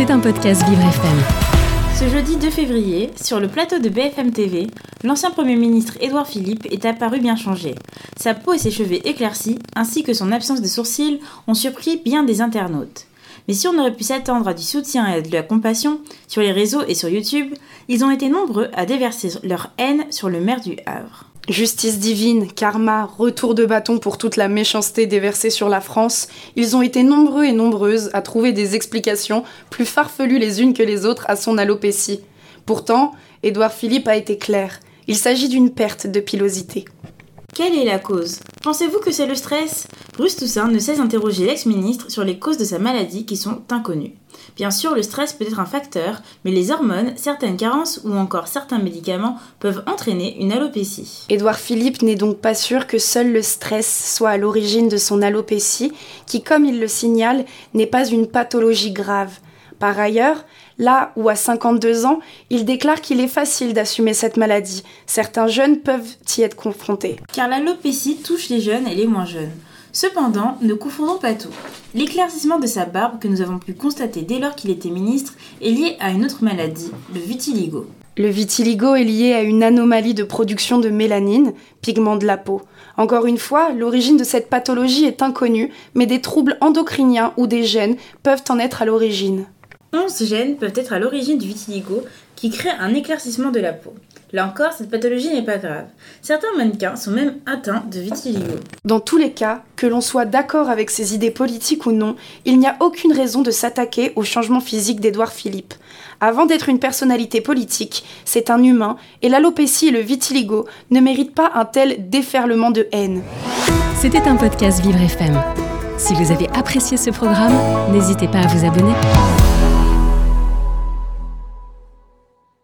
C'est un podcast Vivre FM. Ce jeudi 2 février, sur le plateau de BFM TV, l'ancien Premier ministre Édouard Philippe est apparu bien changé. Sa peau et ses cheveux éclaircis, ainsi que son absence de sourcils, ont surpris bien des internautes. Mais si on aurait pu s'attendre à du soutien et à de la compassion, sur les réseaux et sur YouTube, ils ont été nombreux à déverser leur haine sur le maire du Havre. Justice divine, karma, retour de bâton pour toute la méchanceté déversée sur la France, ils ont été nombreux et nombreuses à trouver des explications plus farfelues les unes que les autres à son alopécie. Pourtant, Édouard Philippe a été clair. Il s'agit d'une perte de pilosité. Quelle est la cause? Pensez-vous que c'est le stress? Bruce Toussaint ne cesse d'interroger l'ex-ministre sur les causes de sa maladie qui sont inconnues. Bien sûr, le stress peut être un facteur, mais les hormones, certaines carences ou encore certains médicaments peuvent entraîner une alopécie. Édouard Philippe n'est donc pas sûr que seul le stress soit à l'origine de son alopécie, qui, comme il le signale, n'est pas une pathologie grave. Par ailleurs, là où à 52 ans, il déclare qu'il est facile d'assumer cette maladie. Certains jeunes peuvent y être confrontés. Car l'alopécie touche les jeunes et les moins jeunes. Cependant, ne confondons pas tout. L'éclaircissement de sa barbe que nous avons pu constater dès lors qu'il était ministre est lié à une autre maladie, le vitiligo. Le vitiligo est lié à une anomalie de production de mélanine, pigment de la peau. Encore une fois, l'origine de cette pathologie est inconnue, mais des troubles endocriniens ou des gènes peuvent en être à l'origine. 11 gènes peuvent être à l'origine du vitiligo qui crée un éclaircissement de la peau. Là encore, cette pathologie n'est pas grave. Certains mannequins sont même atteints de vitiligo. Dans tous les cas, que l'on soit d'accord avec ses idées politiques ou non, il n'y a aucune raison de s'attaquer au changement physique d'Édouard Philippe. Avant d'être une personnalité politique, c'est un humain, et l'alopécie et le vitiligo ne méritent pas un tel déferlement de haine. C'était un podcast Vivre FM. Si vous avez apprécié ce programme, n'hésitez pas à vous abonner.